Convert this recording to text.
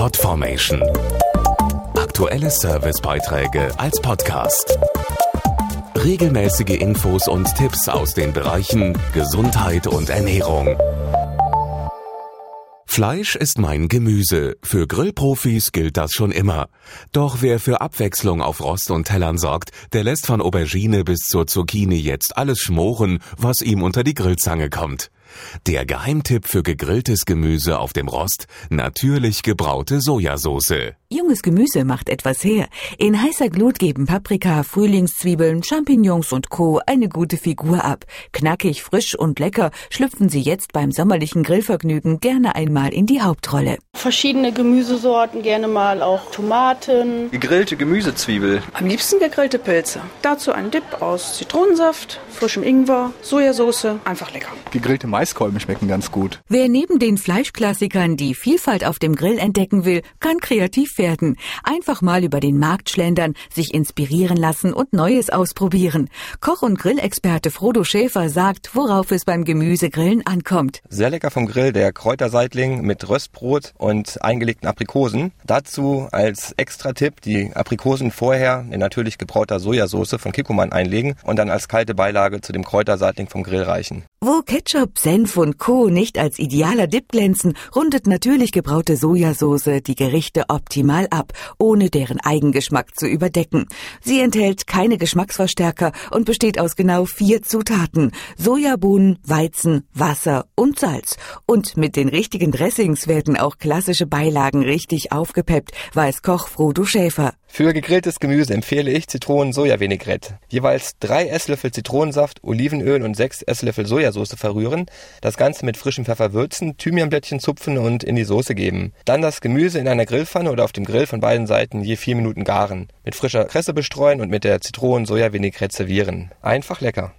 Podformation. Aktuelle Servicebeiträge als Podcast. Regelmäßige Infos und Tipps aus den Bereichen Gesundheit und Ernährung. Fleisch ist mein Gemüse. Für Grillprofis gilt das schon immer. Doch wer für Abwechslung auf Rost und Tellern sorgt, der lässt von Aubergine bis zur Zucchini jetzt alles schmoren, was ihm unter die Grillzange kommt. Der Geheimtipp für gegrilltes Gemüse auf dem Rost, natürlich gebraute Sojasauce. Junges Gemüse macht etwas her. In heißer Glut geben Paprika, Frühlingszwiebeln, Champignons und Co. eine gute Figur ab. Knackig, frisch und lecker schlüpfen sie jetzt beim sommerlichen Grillvergnügen gerne einmal in die Hauptrolle. Verschiedene Gemüsesorten, gerne mal auch Tomaten. Gegrillte Gemüsezwiebel. Am liebsten gegrillte Pilze. Dazu ein Dip aus Zitronensaft, frischem Ingwer, Sojasauce. Einfach lecker. Gegrillte Maiskolben schmecken ganz gut. Wer neben den Fleischklassikern die Vielfalt auf dem Grill entdecken will, kann kreativ werden. Einfach mal über den Markt schlendern, sich inspirieren lassen und Neues ausprobieren. Koch- und Grillexperte Frodo Schäfer sagt, worauf es beim Gemüsegrillen ankommt. Sehr lecker vom Grill der Kräuterseitling mit Röstbrot und eingelegten Aprikosen. Dazu als Extra-Tipp die Aprikosen vorher in natürlich gebrauter Sojasauce von Kikkoman einlegen und dann als kalte Beilage zu dem Kräuterseitling vom Grill reichen. Wo Ketchup, Senf und Co. nicht als idealer Dip glänzen, rundet natürlich gebraute Sojasauce die Gerichte optimal ab, ohne deren Eigengeschmack zu überdecken. Sie enthält keine Geschmacksverstärker und besteht aus genau vier Zutaten. Sojabohnen, Weizen, Wasser und Salz. Und mit den richtigen Dressings werden auch klassische Beilagen richtig aufgepeppt, weiß Koch Frodo Schäfer. Für gegrilltes Gemüse empfehle ich Zitronen-Soja-Vinaigrette. Jeweils drei Esslöffel Zitronensaft, Olivenöl und sechs Esslöffel Sojasauce verrühren, das Ganze mit frischem Pfeffer würzen, Thymianblättchen zupfen und in die Soße geben. Dann das Gemüse in einer Grillpfanne oder auf dem Grill von beiden Seiten je vier Minuten garen. Mit frischer Kresse bestreuen und mit der Zitronen-Soja-Vinaigrette servieren. Einfach lecker.